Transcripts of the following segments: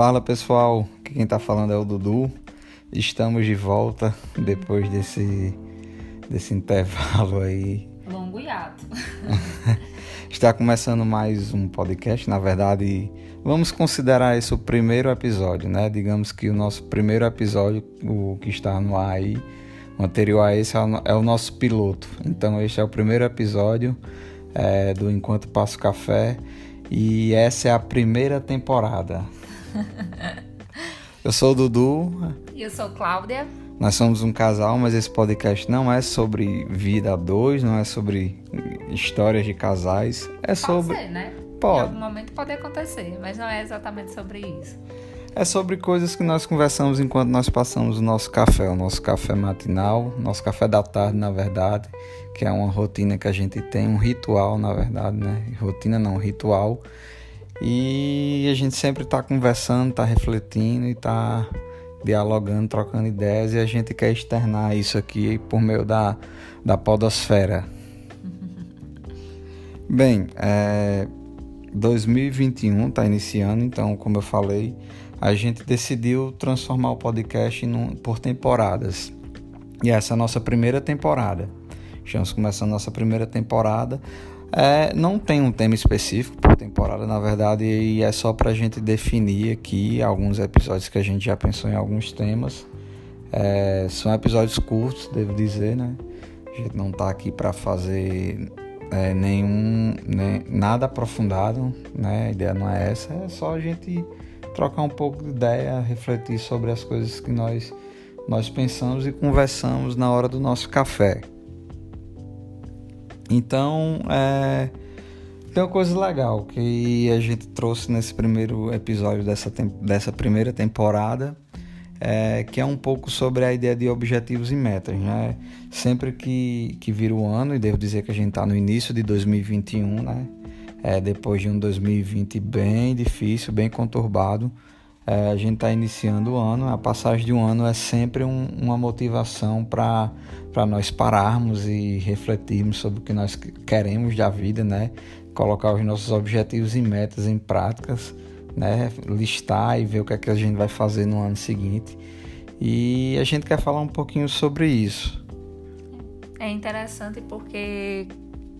Fala pessoal, aqui quem tá falando é o Dudu. Estamos de volta depois desse, desse intervalo aí. Longo hiato. Está começando mais um podcast, na verdade, vamos considerar esse o primeiro episódio, né? Digamos que o nosso primeiro episódio, o que está no ar aí, o anterior a esse é o nosso piloto. Então este é o primeiro episódio é, do Enquanto Passo Café e essa é a primeira temporada. Eu sou o Dudu. E eu sou Cláudia. Nós somos um casal, mas esse podcast não é sobre vida a dois, não é sobre histórias de casais. É pode sobre. Ser, né? Pode. Em algum momento pode acontecer, mas não é exatamente sobre isso. É sobre coisas que nós conversamos enquanto nós passamos o nosso café, o nosso café matinal, nosso café da tarde, na verdade, que é uma rotina que a gente tem, um ritual, na verdade, né? Rotina não, ritual. E a gente sempre está conversando, está refletindo e está dialogando, trocando ideias e a gente quer externar isso aqui por meio da, da podosfera. Bem, é, 2021 está iniciando, então, como eu falei, a gente decidiu transformar o podcast num, por temporadas. E essa é a nossa primeira temporada. Estamos começando a nossa primeira temporada. É, não tem um tema específico por temporada, na verdade, e é só para a gente definir aqui alguns episódios que a gente já pensou em alguns temas. É, são episódios curtos, devo dizer, né? A gente não está aqui para fazer é, nenhum, nem, nada aprofundado, né? A ideia não é essa, é só a gente trocar um pouco de ideia, refletir sobre as coisas que nós, nós pensamos e conversamos na hora do nosso café. Então, é, tem uma coisa legal que a gente trouxe nesse primeiro episódio dessa, dessa primeira temporada, é, que é um pouco sobre a ideia de objetivos e metas. Né? Sempre que, que vira o ano, e devo dizer que a gente está no início de 2021, né? É, depois de um 2020 bem difícil, bem conturbado, é, a gente está iniciando o ano. A passagem de um ano é sempre um, uma motivação para nós pararmos e refletirmos sobre o que nós queremos da vida, né? Colocar os nossos objetivos e metas em práticas, né? Listar e ver o que é que a gente vai fazer no ano seguinte. E a gente quer falar um pouquinho sobre isso. É interessante porque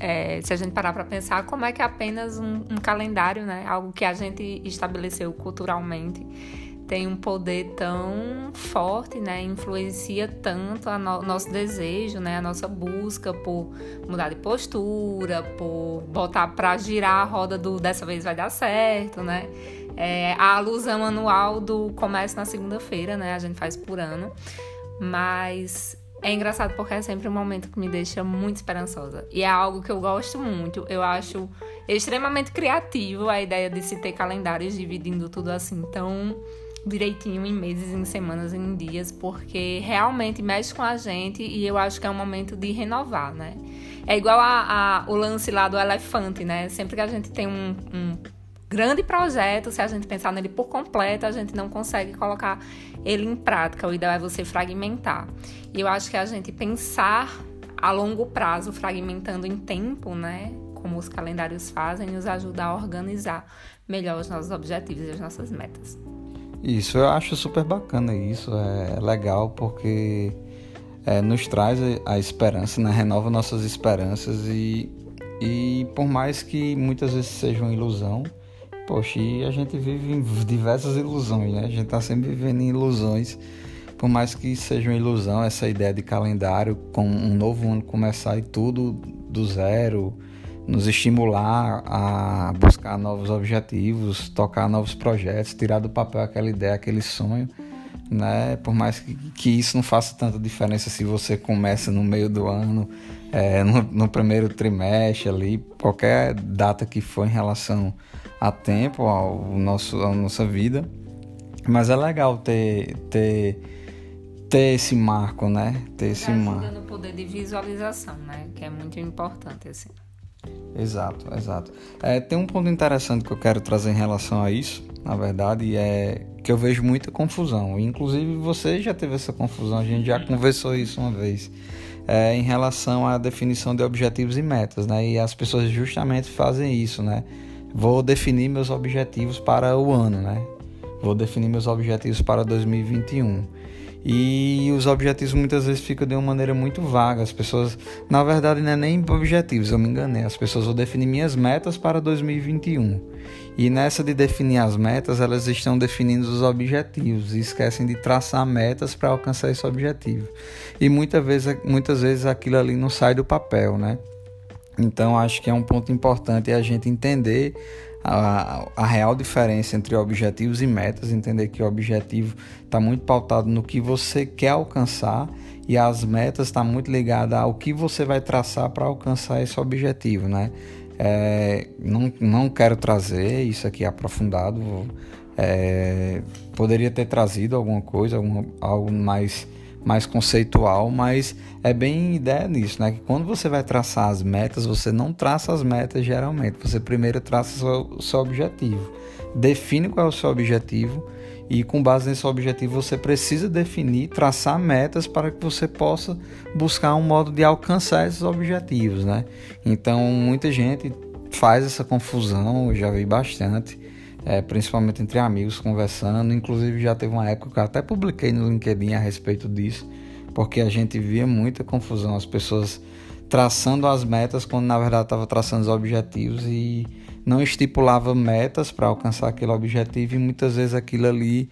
é, se a gente parar para pensar, como é que apenas um, um, calendário, né, algo que a gente estabeleceu culturalmente, tem um poder tão forte, né, influencia tanto o no, nosso desejo, né, a nossa busca por mudar de postura, por botar para girar a roda do dessa vez vai dar certo, né, é, a alusão anual do comércio na segunda-feira, né, a gente faz por ano, mas é engraçado porque é sempre um momento que me deixa muito esperançosa. E é algo que eu gosto muito. Eu acho extremamente criativo a ideia de se ter calendários dividindo tudo assim tão direitinho em meses, em semanas, em dias, porque realmente mexe com a gente e eu acho que é um momento de renovar, né? É igual a, a o lance lá do elefante, né? Sempre que a gente tem um, um grande projeto, se a gente pensar nele por completo, a gente não consegue colocar ele em prática. O ideal é você fragmentar. E eu acho que a gente pensar a longo prazo, fragmentando em tempo, né? Como os calendários fazem, nos ajuda a organizar melhor os nossos objetivos e as nossas metas. Isso, eu acho super bacana isso, é legal porque é, nos traz a esperança, né? renova nossas esperanças e, e por mais que muitas vezes seja uma ilusão, Poxa, e a gente vive em diversas ilusões, né? A gente está sempre vivendo em ilusões. Por mais que seja uma ilusão essa ideia de calendário, com um novo ano começar e tudo do zero, nos estimular a buscar novos objetivos, tocar novos projetos, tirar do papel aquela ideia, aquele sonho, né? Por mais que, que isso não faça tanta diferença se você começa no meio do ano, é, no, no primeiro trimestre ali, qualquer data que for em relação a tempo ao nosso, à nossa vida. Mas é legal ter, ter, ter esse marco, né? Ter esse marco. no poder de visualização, né? Que é muito importante, assim. Exato, exato. É, tem um ponto interessante que eu quero trazer em relação a isso, na verdade, é que eu vejo muita confusão. Inclusive você já teve essa confusão, a gente já conversou isso uma vez. É, em relação à definição de objetivos e metas, né? E as pessoas justamente fazem isso, né? vou definir meus objetivos para o ano, né? vou definir meus objetivos para 2021. E os objetivos muitas vezes ficam de uma maneira muito vaga. As pessoas, na verdade, não é nem objetivos, eu me enganei. As pessoas vão definir minhas metas para 2021. E nessa de definir as metas, elas estão definindo os objetivos e esquecem de traçar metas para alcançar esse objetivo. E muitas vezes, muitas vezes aquilo ali não sai do papel, né? Então acho que é um ponto importante a gente entender a, a, real diferença entre objetivos e metas, entender que o objetivo está muito pautado no que você quer alcançar e as metas estão tá muito ligadas ao que você vai traçar para alcançar esse objetivo, né? É, não, não quero trazer isso aqui aprofundado, é, poderia ter trazido alguma coisa, alguma, algo mais mais conceitual, mas é bem ideia nisso, né? Que quando você vai traçar as metas, você não traça as metas geralmente, você primeiro traça o seu, seu objetivo, define qual é o seu objetivo e com base nesse objetivo você precisa definir, traçar metas para que você possa buscar um modo de alcançar esses objetivos, né? Então muita gente faz essa confusão, eu já vi bastante é, principalmente entre amigos conversando. Inclusive já teve uma época que eu até publiquei no LinkedIn a respeito disso, porque a gente via muita confusão, as pessoas traçando as metas quando na verdade estava traçando os objetivos e não estipulava metas para alcançar aquele objetivo e muitas vezes aquilo ali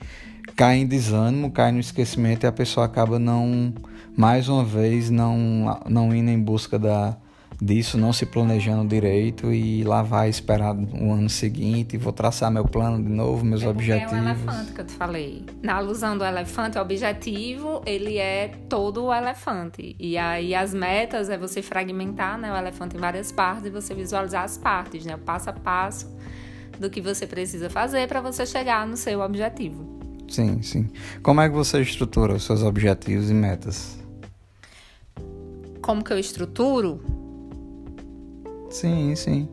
cai em desânimo, cai no esquecimento e a pessoa acaba não mais uma vez não não indo em busca da disso não se planejando direito e lá vai esperar o ano seguinte, vou traçar meu plano de novo, meus é objetivos. É o elefante que eu te falei. Na alusão do elefante, o objetivo, ele é todo o elefante. E aí as metas é você fragmentar né, o elefante em várias partes e você visualizar as partes, né, o passo a passo do que você precisa fazer para você chegar no seu objetivo. Sim, sim. Como é que você estrutura os seus objetivos e metas? Como que eu estruturo? Sim, sim.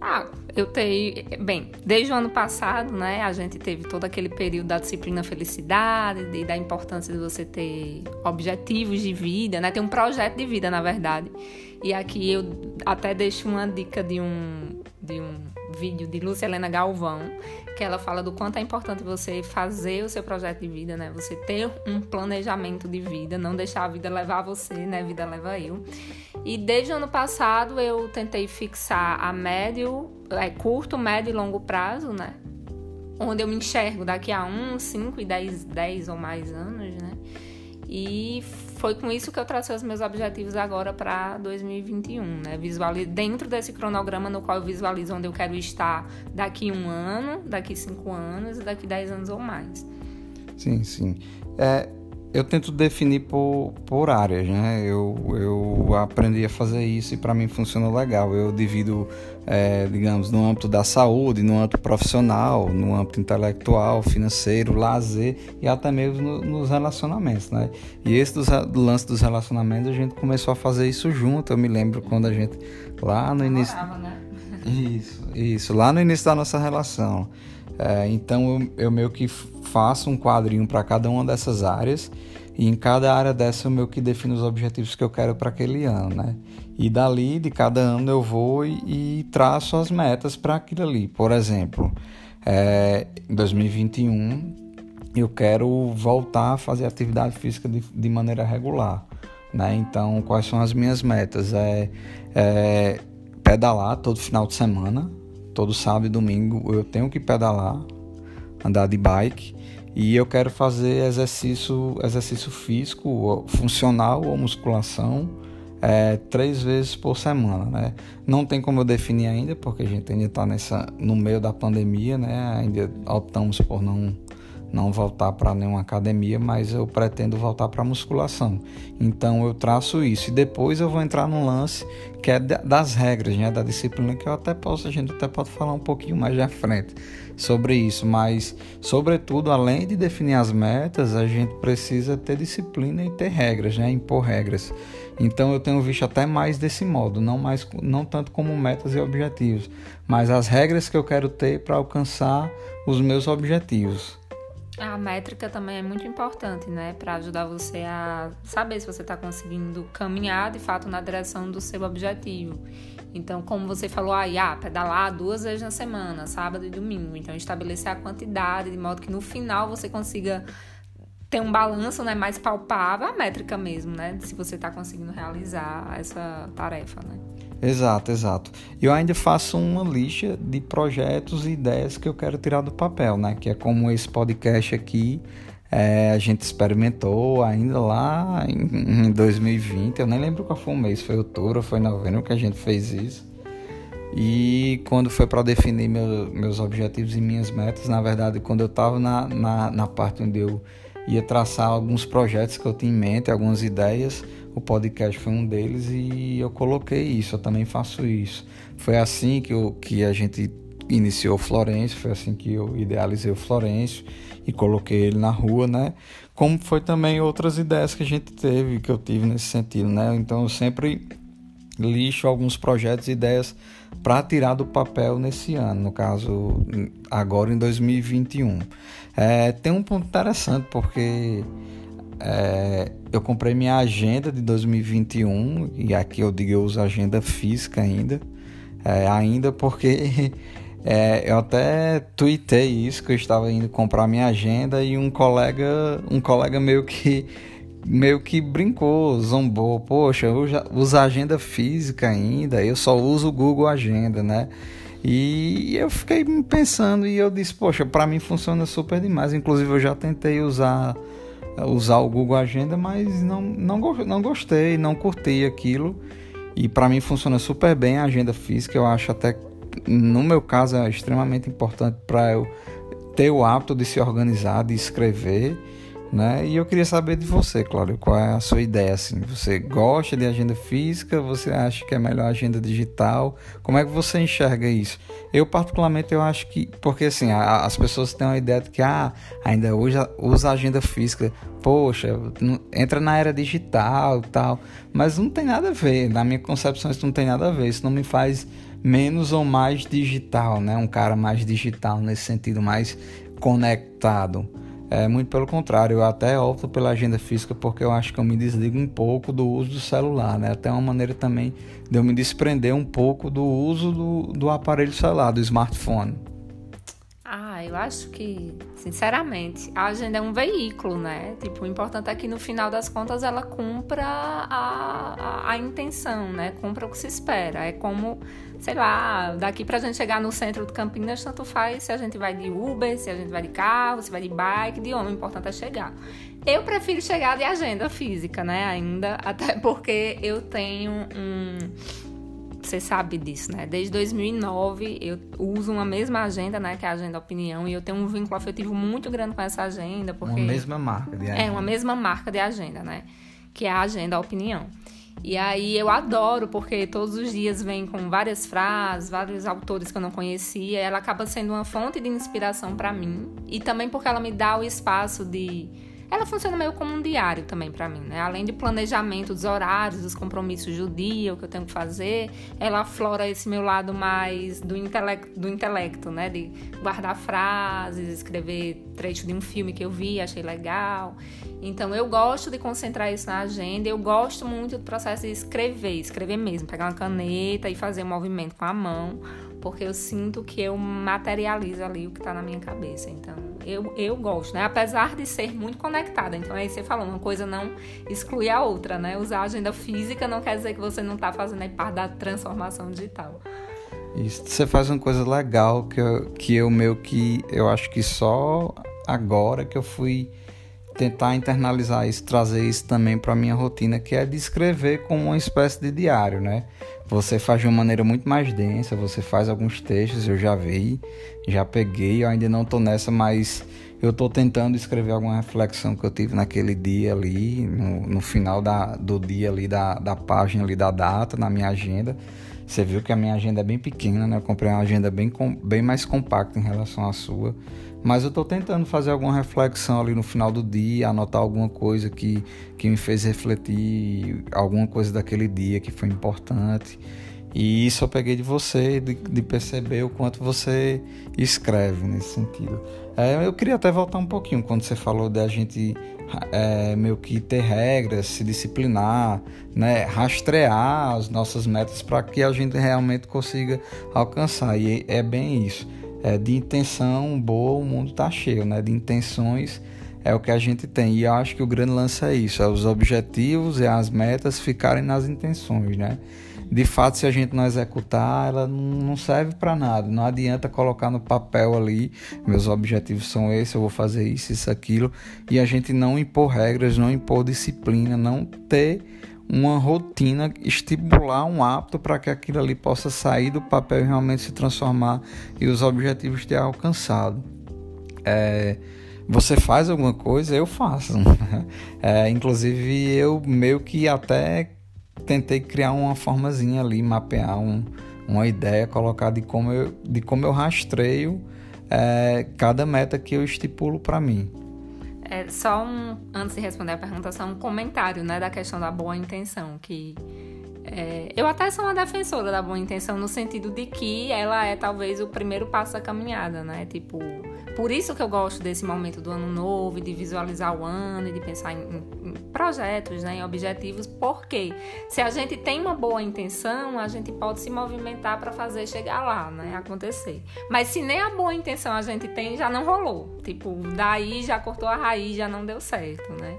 Ah, eu tenho. Bem, desde o ano passado, né, a gente teve todo aquele período da disciplina felicidade e da importância de você ter objetivos de vida, né, ter um projeto de vida, na verdade. E aqui eu até deixo uma dica de um, de um vídeo de Lúcia Helena Galvão, que ela fala do quanto é importante você fazer o seu projeto de vida, né? Você ter um planejamento de vida, não deixar a vida levar você, né? A vida leva eu. E desde o ano passado eu tentei fixar a médio, é, curto, médio e longo prazo, né? Onde eu me enxergo daqui a 1, 5 e 10, 10 ou mais anos, né? E foi com isso que eu tracei os meus objetivos agora para 2021, né? Visualizo, dentro desse cronograma no qual eu visualizo onde eu quero estar daqui um ano, daqui cinco anos e daqui dez anos ou mais. Sim, sim. É, eu tento definir por, por áreas, né? Eu, eu aprendi a fazer isso e para mim funciona legal. Eu divido, é, digamos, no âmbito da saúde, no âmbito profissional, no âmbito intelectual, financeiro, lazer e até mesmo no, nos relacionamentos, né? E esse dos, do lance dos relacionamentos a gente começou a fazer isso junto. Eu me lembro quando a gente lá no início, Morava, né? isso, isso, lá no início da nossa relação. É, então eu, eu meio que faço um quadrinho para cada uma dessas áreas e em cada área dessa eu meio que defino os objetivos que eu quero para aquele ano, né? E dali, de cada ano, eu vou e, e traço as metas para aquilo ali. Por exemplo, é, em 2021 eu quero voltar a fazer atividade física de, de maneira regular, né? Então, quais são as minhas metas? É, é pedalar todo final de semana, todo sábado e domingo eu tenho que pedalar, andar de bike e eu quero fazer exercício, exercício físico, funcional ou musculação é, três vezes por semana, né? Não tem como eu definir ainda, porque a gente ainda está no meio da pandemia, né? Ainda optamos por não não voltar para nenhuma academia, mas eu pretendo voltar para musculação. Então eu traço isso e depois eu vou entrar no lance que é das regras, né, da disciplina que eu até posso, a gente até pode falar um pouquinho mais à frente sobre isso, mas sobretudo além de definir as metas, a gente precisa ter disciplina e ter regras, né, impor regras. Então eu tenho visto até mais desse modo, não mais não tanto como metas e objetivos, mas as regras que eu quero ter para alcançar os meus objetivos. A métrica também é muito importante, né? Para ajudar você a saber se você está conseguindo caminhar de fato na direção do seu objetivo. Então, como você falou aí, ah, pedalar duas vezes na semana, sábado e domingo. Então, estabelecer a quantidade, de modo que no final você consiga ter um balanço né, mais palpável, a métrica mesmo, né? Se você está conseguindo realizar essa tarefa, né? Exato, exato. Eu ainda faço uma lista de projetos e ideias que eu quero tirar do papel, né? Que é como esse podcast aqui é, a gente experimentou ainda lá em, em 2020. Eu nem lembro qual foi o mês, foi outubro ou foi novembro que a gente fez isso. E quando foi para definir meu, meus objetivos e minhas metas, na verdade, quando eu estava na, na, na parte onde eu ia traçar alguns projetos que eu tinha em mente, algumas ideias, o podcast foi um deles e eu coloquei isso, eu também faço isso. Foi assim que, eu, que a gente iniciou o Florencio, foi assim que eu idealizei o Florencio e coloquei ele na rua, né? Como foi também outras ideias que a gente teve, que eu tive nesse sentido, né? Então eu sempre lixo alguns projetos e ideias para tirar do papel nesse ano, no caso agora em 2021. É, tem um ponto interessante porque é, eu comprei minha agenda de 2021 e aqui eu digo eu uso agenda física ainda, é, ainda porque é, eu até tuitei isso que eu estava indo comprar minha agenda e um colega, um colega meio que meio que brincou, zombou, poxa, eu já uso agenda física ainda, eu só uso o Google Agenda, né? E eu fiquei pensando e eu disse, poxa, para mim funciona super demais. Inclusive eu já tentei usar usar o Google Agenda, mas não, não, não gostei, não curti aquilo. E para mim funciona super bem a agenda física. Eu acho até, no meu caso, é extremamente importante para eu ter o hábito de se organizar, de escrever né? E eu queria saber de você, Cláudio, qual é a sua ideia assim? Você gosta de agenda física? Você acha que é melhor agenda digital? Como é que você enxerga isso? Eu particularmente eu acho que porque assim, a, as pessoas têm uma ideia de que ah, ainda hoje usa agenda física. Poxa, entra na era digital, tal, mas não tem nada a ver. Na minha concepção isso não tem nada a ver. Isso não me faz menos ou mais digital, né? Um cara mais digital nesse sentido, mais conectado. É, muito pelo contrário, eu até opto pela agenda física porque eu acho que eu me desligo um pouco do uso do celular, né? Até uma maneira também de eu me desprender um pouco do uso do, do aparelho celular, do smartphone. Ah, eu acho que, sinceramente, a agenda é um veículo, né? Tipo, o importante é que no final das contas ela cumpra a, a, a intenção, né? Cumpra o que se espera. É como sei lá, daqui pra gente chegar no centro de Campinas, tanto faz se a gente vai de Uber, se a gente vai de carro, se vai de bike, de homem, o importante é chegar. Eu prefiro chegar de agenda física, né, ainda, até porque eu tenho um você sabe disso, né? Desde 2009 eu uso uma mesma agenda, né? Que é a Agenda Opinião, e eu tenho um vínculo afetivo muito grande com essa agenda. Porque uma mesma marca de agenda. É, uma mesma marca de agenda, né? Que é a Agenda Opinião. E aí eu adoro, porque todos os dias vem com várias frases, vários autores que eu não conhecia. Ela acaba sendo uma fonte de inspiração para mim. E também porque ela me dá o espaço de ela funciona meio como um diário também para mim, né? Além de planejamento dos horários, dos compromissos do dia, o que eu tenho que fazer, ela aflora esse meu lado mais do intelecto, do intelecto, né? De guardar frases, escrever trecho de um filme que eu vi, achei legal. Então eu gosto de concentrar isso na agenda, eu gosto muito do processo de escrever, escrever mesmo, pegar uma caneta e fazer um movimento com a mão porque eu sinto que eu materializo ali o que está na minha cabeça. Então, eu, eu gosto, né? Apesar de ser muito conectada. Então, aí você falou, uma coisa não exclui a outra, né? Usar a agenda física não quer dizer que você não está fazendo aí parte da transformação digital. Isso, você faz uma coisa legal que eu, que eu meio que eu acho que só agora que eu fui tentar internalizar isso, trazer isso também para minha rotina, que é de escrever como uma espécie de diário, né? Você faz de uma maneira muito mais densa, você faz alguns textos, eu já vi, já peguei, eu ainda não tô nessa, mas eu tô tentando escrever alguma reflexão que eu tive naquele dia ali, no, no final da, do dia ali, da, da página ali da data, na minha agenda. Você viu que a minha agenda é bem pequena, né? Eu comprei uma agenda bem, bem mais compacta em relação à sua. Mas eu estou tentando fazer alguma reflexão ali no final do dia, anotar alguma coisa que, que me fez refletir, alguma coisa daquele dia que foi importante. E isso eu peguei de você, de, de perceber o quanto você escreve nesse sentido. É, eu queria até voltar um pouquinho quando você falou da gente é, meio que ter regras, se disciplinar, né, rastrear as nossas metas para que a gente realmente consiga alcançar. E é bem isso. É, de intenção boa, o mundo está cheio, né? De intenções é o que a gente tem. E eu acho que o grande lance é isso: é os objetivos e as metas ficarem nas intenções, né? De fato, se a gente não executar, ela não serve para nada. Não adianta colocar no papel ali, meus objetivos são esses, eu vou fazer isso, isso, aquilo, e a gente não impor regras, não impor disciplina, não ter uma rotina, estipular um hábito para que aquilo ali possa sair do papel e realmente se transformar e os objetivos ter alcançado. É, você faz alguma coisa, eu faço. É, inclusive, eu meio que até tentei criar uma formazinha ali, mapear um, uma ideia, colocar de como eu, de como eu rastreio é, cada meta que eu estipulo para mim. É, só um, antes de responder a pergunta, só um comentário né, da questão da boa intenção, que é, eu até sou uma defensora da boa intenção no sentido de que ela é talvez o primeiro passo da caminhada, né? Tipo, por isso que eu gosto desse momento do ano novo, de visualizar o ano e de pensar em, em projetos, né, em objetivos, porque se a gente tem uma boa intenção, a gente pode se movimentar para fazer chegar lá, né, acontecer. Mas se nem a boa intenção a gente tem, já não rolou. Tipo, daí já cortou a raiz, já não deu certo, né?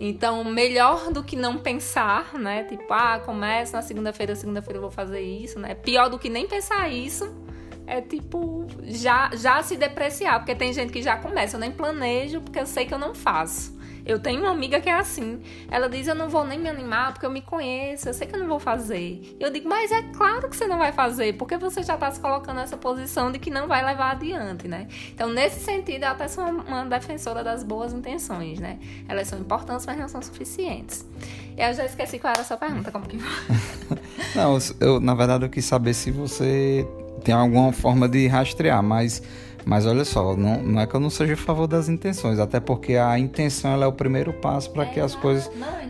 Então, melhor do que não pensar, né? Tipo, ah, começa na segunda-feira, segunda-feira eu vou fazer isso, né? Pior do que nem pensar isso é tipo já já se depreciar, porque tem gente que já começa, eu nem planejo porque eu sei que eu não faço. Eu tenho uma amiga que é assim. Ela diz: Eu não vou nem me animar porque eu me conheço, eu sei que eu não vou fazer. Eu digo: Mas é claro que você não vai fazer, porque você já está se colocando nessa posição de que não vai levar adiante, né? Então, nesse sentido, eu até sou uma defensora das boas intenções, né? Elas são importantes, mas não são suficientes. Eu já esqueci qual era a sua pergunta, como que Não, eu, na verdade, eu quis saber se você tem alguma forma de rastrear, mas, mas olha só, não, não é que eu não seja a favor das intenções, até porque a intenção é o primeiro passo para é, que as coisas não,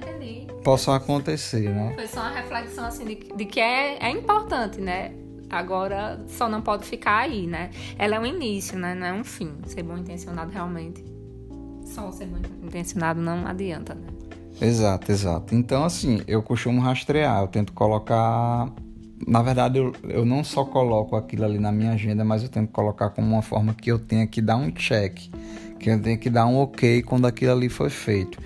possam acontecer, né? Foi só uma reflexão assim de, de que é, é importante, né? Agora só não pode ficar aí, né? Ela é um início, né? Não é um fim. Ser bom intencionado realmente. Só ser bom intencionado não adianta, né? Exato, exato. Então, assim, eu costumo rastrear, eu tento colocar na verdade, eu, eu não só coloco aquilo ali na minha agenda, mas eu tenho que colocar como uma forma que eu tenha que dar um check, que eu tenha que dar um ok quando aquilo ali foi feito.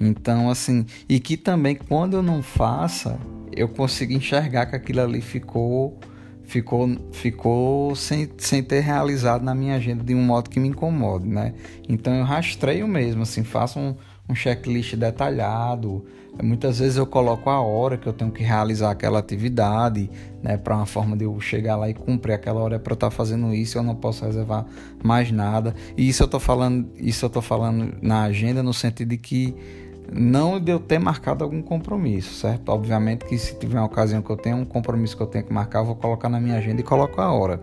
Então, assim, e que também quando eu não faça, eu consigo enxergar que aquilo ali ficou ficou ficou sem, sem ter realizado na minha agenda de um modo que me incomode, né? Então eu rastreio mesmo, assim, faço um, um checklist detalhado, Muitas vezes eu coloco a hora que eu tenho que realizar aquela atividade, né, para uma forma de eu chegar lá e cumprir aquela hora para eu estar tá fazendo isso, eu não posso reservar mais nada. E isso eu tô falando, isso eu tô falando na agenda no sentido de que não de eu ter marcado algum compromisso, certo? Obviamente que se tiver uma ocasião que eu tenho um compromisso que eu tenho que marcar, eu vou colocar na minha agenda e coloco a hora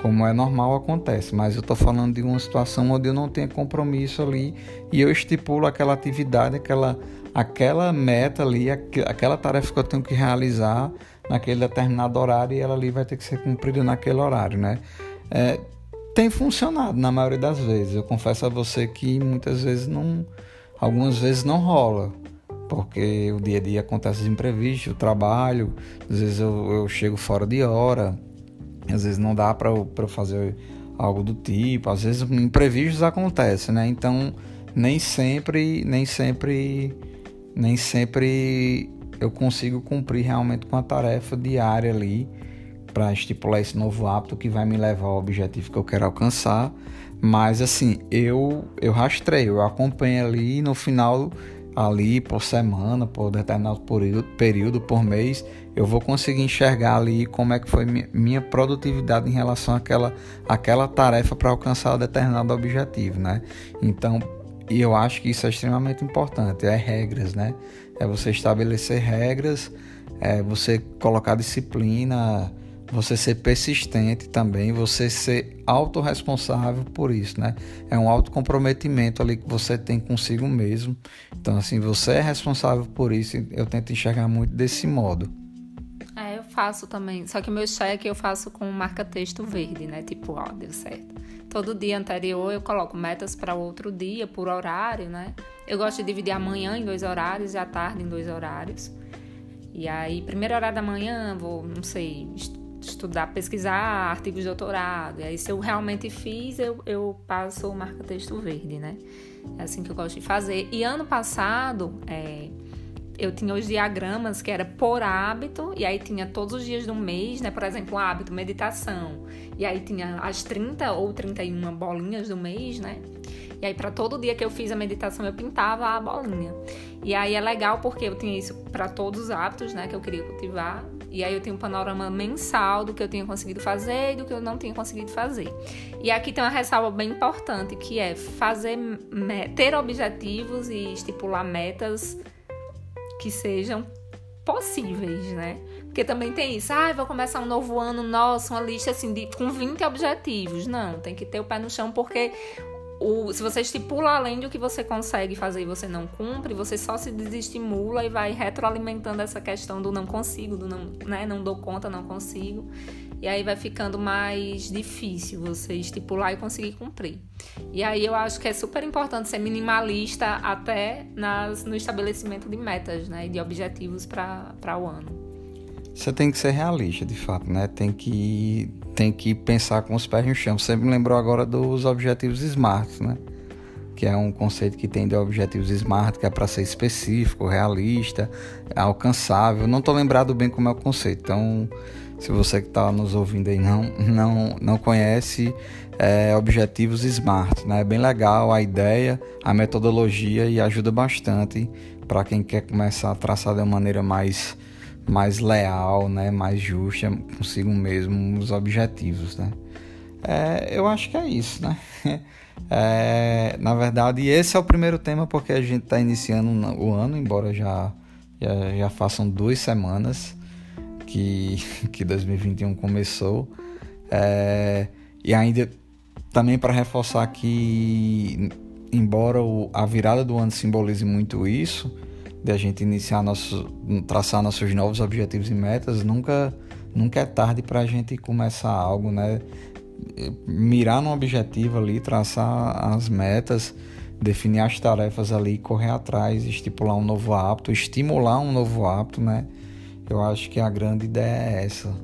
como é normal acontece, mas eu estou falando de uma situação onde eu não tenho compromisso ali e eu estipulo aquela atividade, aquela aquela meta ali, aquela tarefa que eu tenho que realizar naquele determinado horário e ela ali vai ter que ser cumprida naquele horário, né? É, tem funcionado na maioria das vezes. Eu confesso a você que muitas vezes não, algumas vezes não rola, porque o dia a dia acontece imprevisto, o trabalho, às vezes eu, eu chego fora de hora, às vezes não dá para eu, fazer algo do tipo, às vezes imprevistos acontecem, né? Então nem sempre, nem sempre nem sempre eu consigo cumprir realmente com a tarefa diária ali para estipular esse novo hábito que vai me levar ao objetivo que eu quero alcançar. Mas assim, eu eu rastreio, eu acompanho ali no final ali por semana, por determinado período, por mês, eu vou conseguir enxergar ali como é que foi minha produtividade em relação àquela, àquela tarefa para alcançar determinado objetivo, né? Então, e eu acho que isso é extremamente importante, é regras, né? É você estabelecer regras, é você colocar disciplina, você ser persistente também, você ser autorresponsável por isso, né? É um autocomprometimento ali que você tem consigo mesmo. Então, assim, você é responsável por isso. Eu tento enxergar muito desse modo. faço também. Só que meu cheque eu faço com marca texto verde, né? Tipo, ó, deu certo. Todo dia anterior eu coloco metas para outro dia, por horário, né? Eu gosto de dividir a manhã em dois horários e a tarde em dois horários. E aí, primeiro horário da manhã, vou, não sei, estudar, pesquisar artigos de doutorado. E aí, se eu realmente fiz, eu, eu passo o marca-texto verde, né? É assim que eu gosto de fazer. E ano passado, é, eu tinha os diagramas que era por hábito, e aí tinha todos os dias do mês, né? Por exemplo, um hábito, meditação. E aí tinha as 30 ou 31 bolinhas do mês, né? E aí, para todo dia que eu fiz a meditação, eu pintava a bolinha. E aí é legal porque eu tinha isso para todos os hábitos, né, que eu queria cultivar. E aí eu tenho um panorama mensal do que eu tinha conseguido fazer e do que eu não tinha conseguido fazer. E aqui tem uma ressalva bem importante, que é fazer ter objetivos e estipular metas que sejam possíveis, né? Porque também tem isso, ah, vou começar um novo ano, nossa, uma lista assim de, com 20 objetivos. Não, tem que ter o pé no chão, porque o, se você estipula além do que você consegue fazer e você não cumpre, você só se desestimula e vai retroalimentando essa questão do não consigo, do não, né, não dou conta, não consigo. E aí vai ficando mais difícil você estipular e conseguir cumprir. E aí eu acho que é super importante ser minimalista até nas, no estabelecimento de metas né, e de objetivos para o ano. Você tem que ser realista, de fato, né? Tem que, tem que pensar com os pés no chão. Você me lembrou agora dos objetivos SMART, né? Que é um conceito que tem de objetivos SMART, que é para ser específico, realista, alcançável. Não estou lembrado bem como é o conceito. Então, se você que está nos ouvindo aí não, não, não conhece, é, objetivos SMART, né? É bem legal a ideia, a metodologia e ajuda bastante para quem quer começar a traçar de uma maneira mais mais leal, né, mais justa consigo mesmo os objetivos, né? É, eu acho que é isso, né? É, na verdade, esse é o primeiro tema porque a gente está iniciando o ano, embora já, já, já façam duas semanas que, que 2021 começou. É, e ainda também para reforçar que, embora o, a virada do ano simbolize muito isso, de a gente iniciar nosso, traçar nossos novos objetivos e metas, nunca, nunca é tarde para a gente começar algo, né? Mirar num objetivo ali, traçar as metas, definir as tarefas ali, correr atrás, estipular um novo hábito, estimular um novo hábito, né? Eu acho que a grande ideia é essa,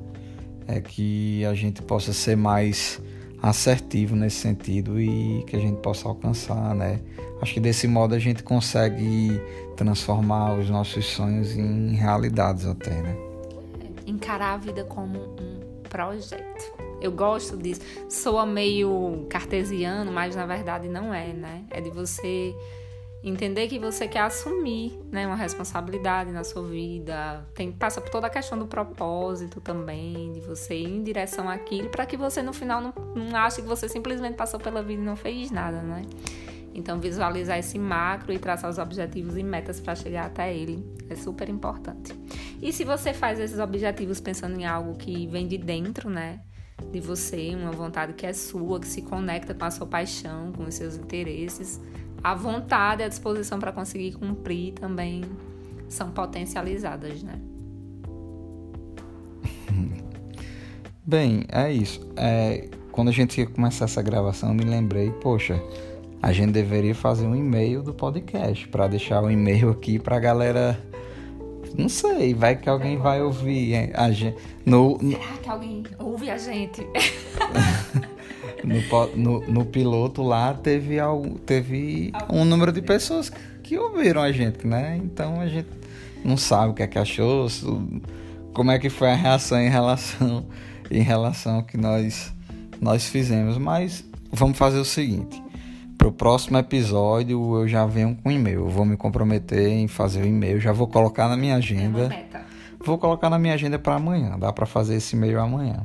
é que a gente possa ser mais assertivo nesse sentido e que a gente possa alcançar, né? Acho que desse modo a gente consegue transformar os nossos sonhos em realidades até, né? Encarar a vida como um projeto. Eu gosto disso. Soa meio cartesiano, mas na verdade não é, né? É de você entender que você quer assumir né, uma responsabilidade na sua vida, tem, passa por toda a questão do propósito também, de você ir em direção àquilo, para que você no final não, não ache que você simplesmente passou pela vida e não fez nada, né? Então, visualizar esse macro e traçar os objetivos e metas para chegar até ele é super importante. E se você faz esses objetivos pensando em algo que vem de dentro, né? De você, uma vontade que é sua, que se conecta com a sua paixão, com os seus interesses, a vontade e a disposição para conseguir cumprir também são potencializadas, né? Bem, é isso. É, quando a gente ia começar essa gravação, eu me lembrei, poxa, a gente deveria fazer um e-mail do podcast para deixar o um e-mail aqui para a galera. Não sei, vai que alguém vai ouvir a gente. No... Será que alguém ouve a gente? no, no, no, piloto lá teve, algo, teve um número de pessoas que ouviram a gente, né? Então a gente não sabe o que é que achou, como é que foi a reação em relação em relação ao que nós nós fizemos, mas vamos fazer o seguinte. Para o próximo episódio eu já venho com e-mail. Eu vou me comprometer em fazer o e-mail. Já vou colocar na minha agenda. É vou colocar na minha agenda para amanhã. Dá para fazer esse e-mail amanhã.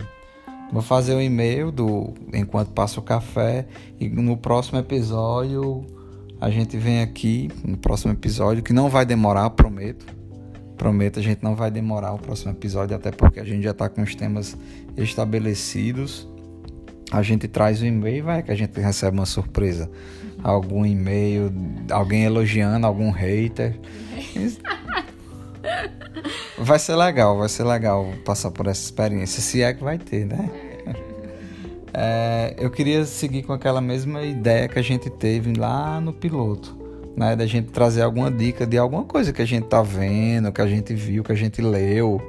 Vou fazer o e-mail do enquanto passa o café e no próximo episódio a gente vem aqui no próximo episódio que não vai demorar, prometo. Prometo, a gente não vai demorar o próximo episódio até porque a gente já está com os temas estabelecidos a gente traz o e-mail e vai que a gente recebe uma surpresa. Algum e-mail, alguém elogiando, algum hater. vai ser legal, vai ser legal passar por essa experiência, se é que vai ter, né? É, eu queria seguir com aquela mesma ideia que a gente teve lá no piloto, né? Da gente trazer alguma dica de alguma coisa que a gente tá vendo, que a gente viu, que a gente leu,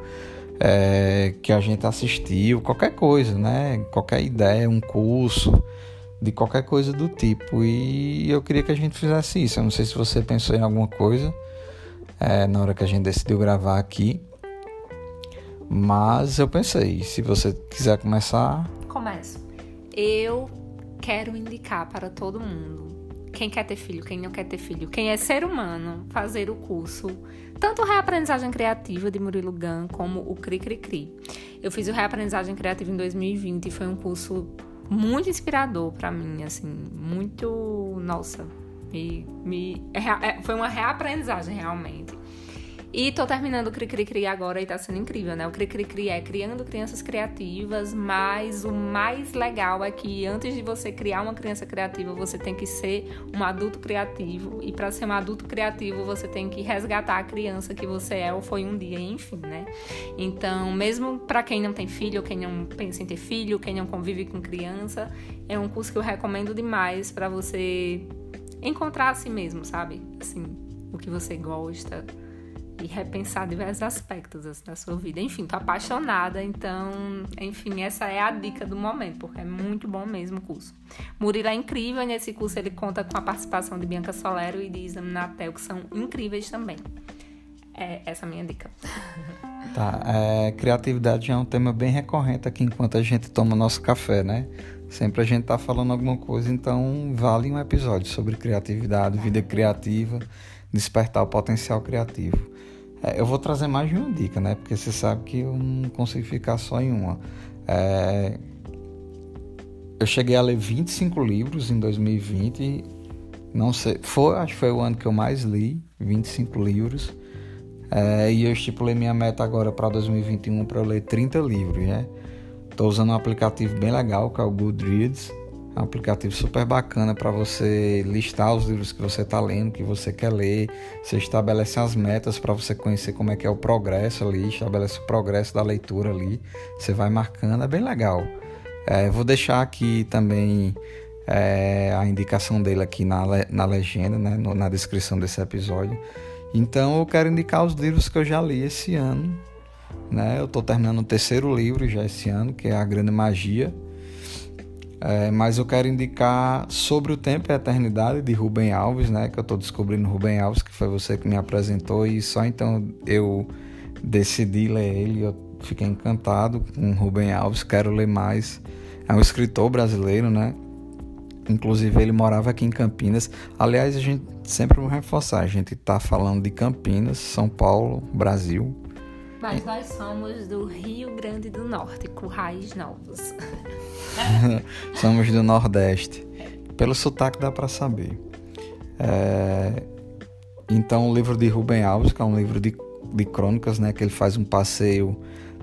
é, que a gente assistiu, qualquer coisa, né? Qualquer ideia, um curso, de qualquer coisa do tipo. E eu queria que a gente fizesse isso. Eu não sei se você pensou em alguma coisa é, na hora que a gente decidiu gravar aqui. Mas eu pensei, se você quiser começar. Começo. Eu quero indicar para todo mundo. Quem quer ter filho, quem não quer ter filho, quem é ser humano, fazer o curso, tanto Reaprendizagem Criativa de Murilo Gun como o Cri Cri Cri. Eu fiz o Reaprendizagem Criativa em 2020 e foi um curso muito inspirador para mim, assim, muito, nossa, me, me é, é, foi uma reaprendizagem realmente. E tô terminando o Cri Cri Cri agora e tá sendo incrível, né? O Cri Cri Cri é criando crianças criativas, mas o mais legal é que antes de você criar uma criança criativa, você tem que ser um adulto criativo. E para ser um adulto criativo, você tem que resgatar a criança que você é ou foi um dia, enfim, né? Então, mesmo para quem não tem filho, quem não pensa em ter filho, quem não convive com criança, é um curso que eu recomendo demais para você encontrar a si mesmo, sabe? Assim, o que você gosta e repensar diversos aspectos assim, da sua vida. Enfim, tô apaixonada, então, enfim, essa é a dica do momento, porque é muito bom mesmo o curso. Murilo é incrível, e nesse curso ele conta com a participação de Bianca Solero e de Isam Natel, que são incríveis também. É essa a minha dica. Tá, é, criatividade é um tema bem recorrente aqui enquanto a gente toma nosso café, né? Sempre a gente tá falando alguma coisa, então vale um episódio sobre criatividade, vida criativa, despertar o potencial criativo. É, eu vou trazer mais de uma dica, né? Porque você sabe que eu não consigo ficar só em uma. É... Eu cheguei a ler 25 livros em 2020. Não sei, foi, acho que foi o ano que eu mais li, 25 livros. É, e eu estipulei minha meta agora para 2021 para eu ler 30 livros, né? Estou usando um aplicativo bem legal que é o Goodreads. É um aplicativo super bacana para você listar os livros que você está lendo, que você quer ler. Você estabelece as metas para você conhecer como é que é o progresso ali, estabelece o progresso da leitura ali. Você vai marcando, é bem legal. É, vou deixar aqui também é, a indicação dele aqui na, na legenda, né, na descrição desse episódio. Então eu quero indicar os livros que eu já li esse ano. Né? Eu estou terminando o terceiro livro já esse ano, que é A Grande Magia é, mas eu quero indicar sobre o tempo e a eternidade de Rubem Alves, né? Que eu estou descobrindo Rubem Alves, que foi você que me apresentou e só então eu decidi ler ele. Eu fiquei encantado com Rubem Alves, quero ler mais. É um escritor brasileiro, né? Inclusive ele morava aqui em Campinas. Aliás, a gente sempre vai reforçar, a gente está falando de Campinas, São Paulo, Brasil. Mas nós somos do Rio Grande do Norte, Currais Novos. Somos do Nordeste. Pelo sotaque dá para saber. É... Então, o livro de Rubem Alves, que é um livro de, de crônicas, né, que ele faz um passeio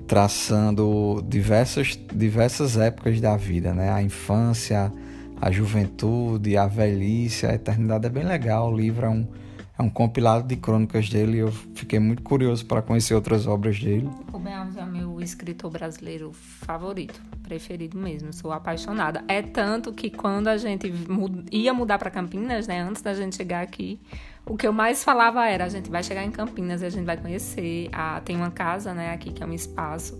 traçando diversas, diversas épocas da vida, né? A infância, a juventude, a velhice, a eternidade. É bem legal. O livro é um, é um compilado de crônicas dele eu fiquei muito curioso para conhecer outras obras dele. Rubem Alves é meu escritor brasileiro favorito, preferido mesmo, sou apaixonada. É tanto que quando a gente ia mudar para Campinas, né, antes da gente chegar aqui, o que eu mais falava era: a gente vai chegar em Campinas e a gente vai conhecer. A, tem uma casa, né, aqui que é um espaço,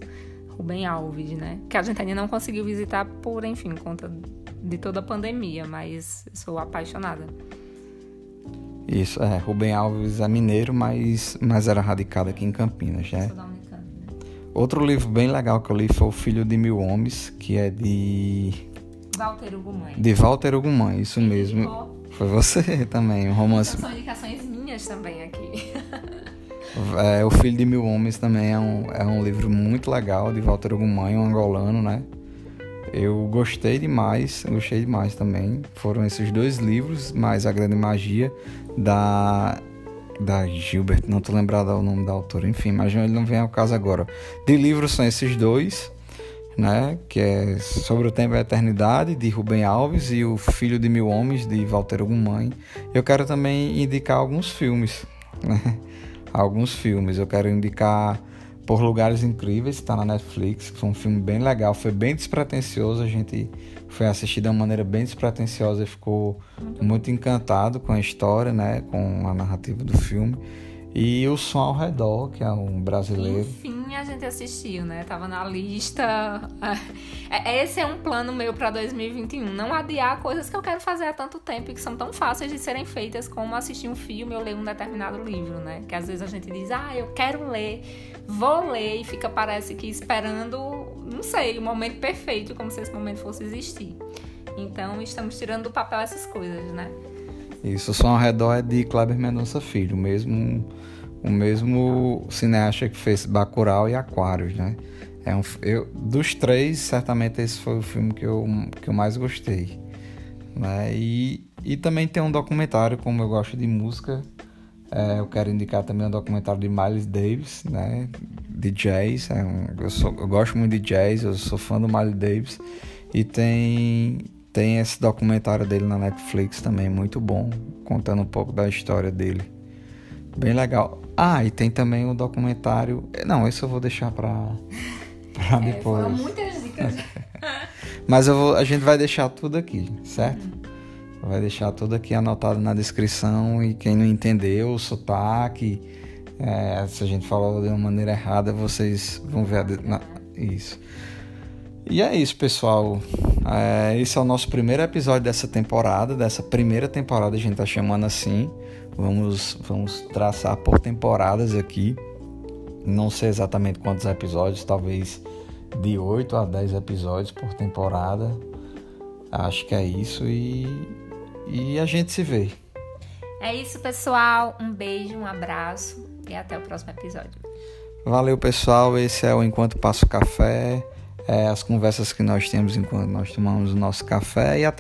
Rubem Alves, né, que a gente ainda não conseguiu visitar por, enfim, conta de toda a pandemia, mas sou apaixonada. Isso, é. Rubem Alves é mineiro, mas, mas era radicado aqui em Campinas, né? né? Outro livro bem legal que eu li foi O Filho de Mil Homens, que é de. Walter Ugumãe. De Walter Ugumãe, isso mesmo. Foi você também, um romance. Então, são indicações minhas também aqui. é, o Filho de Mil Homens também é um, é um livro muito legal de Walter Ugumãe, um angolano, né? Eu gostei demais, gostei demais também. Foram esses dois livros, mais A Grande Magia, da da Gilbert, não tô lembrado o nome da autora, enfim, mas ele não vem ao caso agora. De livros são esses dois, né, que é Sobre o Tempo e a Eternidade, de Rubem Alves, e O Filho de Mil Homens, de Walter Ugumãe. Eu quero também indicar alguns filmes, né, alguns filmes. Eu quero indicar Por Lugares Incríveis, está na Netflix. Foi um filme bem legal, foi bem despretensioso. A gente foi assistir de uma maneira bem despretensiosa e ficou muito encantado com a história, né? Com a narrativa do filme. E o Som ao Redor, que é um brasileiro. Enfim, a gente assistiu, né? Tava na lista. É, esse é um plano meu para 2021. Não adiar coisas que eu quero fazer há tanto tempo e que são tão fáceis de serem feitas como assistir um filme ou ler um determinado livro, né? Que às vezes a gente diz, ah, eu quero ler, vou ler e fica, parece que esperando, não sei, o momento perfeito, como se esse momento fosse existir. Então, estamos tirando do papel essas coisas, né? Isso, Som ao Redor é de Kleber Mendonça Filho, o mesmo, o mesmo cineasta que fez Bacurau e Aquários, né? É um, eu, dos três, certamente esse foi o filme que eu, que eu mais gostei. Né? E, e também tem um documentário, como eu gosto de música, é, eu quero indicar também um documentário de Miles Davis, né? De jazz. É um, eu, sou, eu gosto muito de jazz, eu sou fã do Miles Davis. E tem tem esse documentário dele na Netflix também, muito bom, contando um pouco da história dele. Bem legal. Ah, e tem também o um documentário. Não, esse eu vou deixar pra, pra é, depois. Foram muitas dicas. Mas eu vou, a gente vai deixar tudo aqui, certo? Uhum. Vai deixar tudo aqui anotado na descrição e quem não entendeu o sotaque, é, se a gente falou de uma maneira errada, vocês vão ver a, na, isso. E é isso, pessoal. É, esse é o nosso primeiro episódio dessa temporada, dessa primeira temporada a gente tá chamando assim. Vamos, vamos traçar por temporadas aqui. Não sei exatamente quantos episódios, talvez de 8 a 10 episódios por temporada. Acho que é isso e, e a gente se vê. É isso, pessoal. Um beijo, um abraço e até o próximo episódio. Valeu, pessoal. Esse é o Enquanto Passo Café é, as conversas que nós temos enquanto nós tomamos o nosso café e até